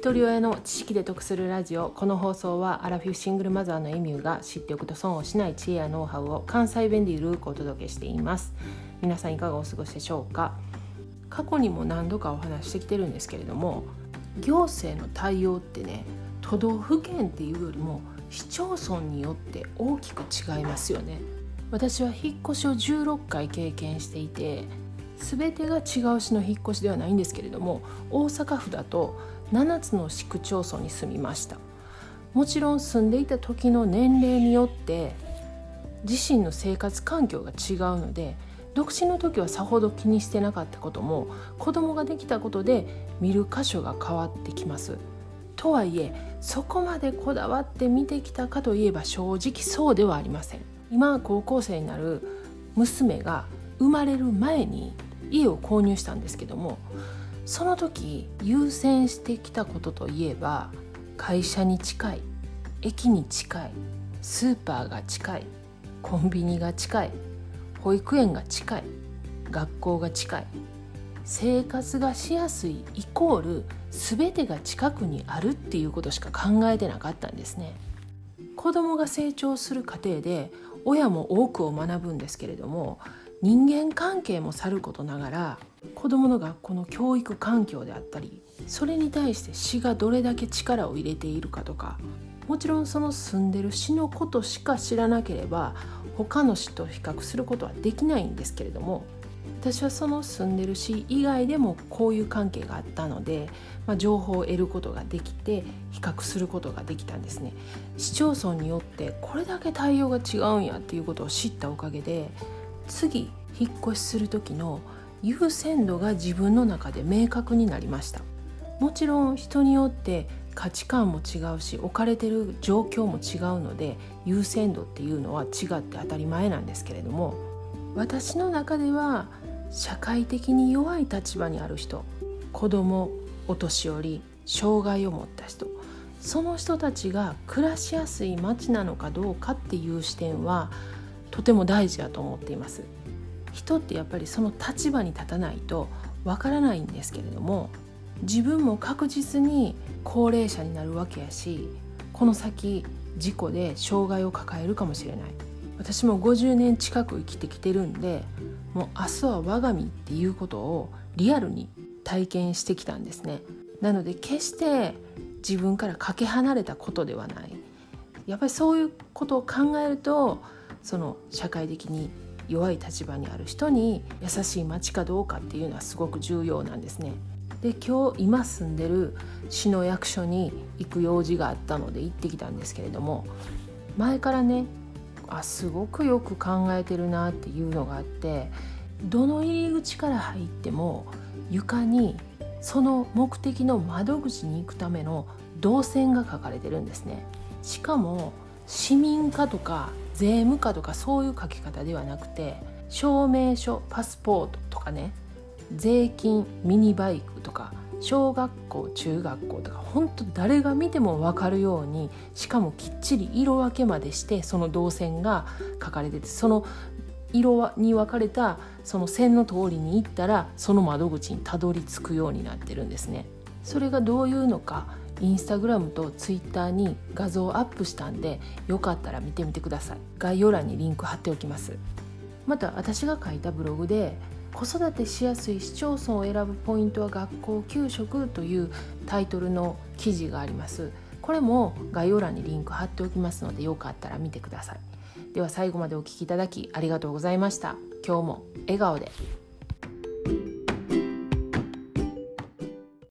一人親の知識で得するラジオ。この放送はアラフィフシングルマザーのエミューが知っておくと損をしない知恵やノウハウを関西弁でゆるくお届けしています。皆さんいかがお過ごしでしょうか？過去にも何度かお話してきてるんですけれども行政の対応ってね都道府県っていうよりも市町村によって大きく違いますよね。私は引っ越しを16回経験していて全てが違う市の引っ越しではないんですけれども大阪府だと7つの市区町村に住みました。もちろん住んでいた時の年齢によって自身の生活環境が違うので独身の時はさほど気にしてなかったことも子供ができたことで見る箇所が変わってきます。とはいえそこまでこだわって見てきたかといえば正直そうではありません。今高校生になる娘が生まれる前に家を購入したんですけどもその時優先してきたことといえば会社に近い駅に近いスーパーが近いコンビニが近い保育園が近い学校が近い生活がしやすいイコール全てが近くにあるっていうことしか考えてなかったんですね。子供が成長する過程で親も多くを学ぶんですけれども人間関係もさることながら子どもの学校の教育環境であったりそれに対して市がどれだけ力を入れているかとかもちろんその住んでる市のことしか知らなければ他の市と比較することはできないんですけれども私はその住んでる市以外でもこういう関係があったので、まあ、情報を得ることができて比較することができたんですね。市町村によってこれだけ対応が違うんやっていうことを知ったおかげで次引っ越しする時の優先度が自分の中で明確になりました。もちろん人によって価値観も違うし置かれてる状況も違うので優先度っていうのは違って当たり前なんですけれども私の中では社会的に弱い立場にある人子供お年寄り障害を持った人その人たちが暮らしやすい街なのかどうかっていう視点はとても大事だと思っています。人ってやっぱりその立場に立たないとわからないんですけれども自分も確実に高齢者になるわけやしこの先事故で障害を抱えるかもしれない。私も50年近く生きてきてるんでもう明日は我が身っていうことをリアルに体験してきたんですね。なので決して自分からかけ離れたことではない。やっぱりそういうことを考えるとその社会的に弱い立場にある人に優しい街かどうかっていうのはすごく重要なんですね。で今日今住んでる市の役所に行く用事があったので行ってきたんですけれども前からねあすごくよく考えてるなっていうのがあってどの入り口から入っても床にその目的の窓口に行くための動線が書かれてるんですねしかも市民課とか税務課とかそういう書き方ではなくて証明書パスポートとかね税金ミニバイクとか小学校中学校とか本当誰が見ても分かるようにしかもきっちり色分けまでしてその動線が書かれててその色に分かれたその線の通りに行ったらその窓口にたどり着くようになってるんですね。それがどういうのかインスタグラムとツイッターに画像をアップしたんでよかったら見てみてください。概要欄にリンク貼っておきます。また私が書いたブログで子育てしやすい市町村を選ぶポイントは学校給食というタイトルの記事があります。これも概要欄にリンク貼っておきますのでよかったら見てください。では最後までお聴きいただきありがとうございました。今日も笑顔で。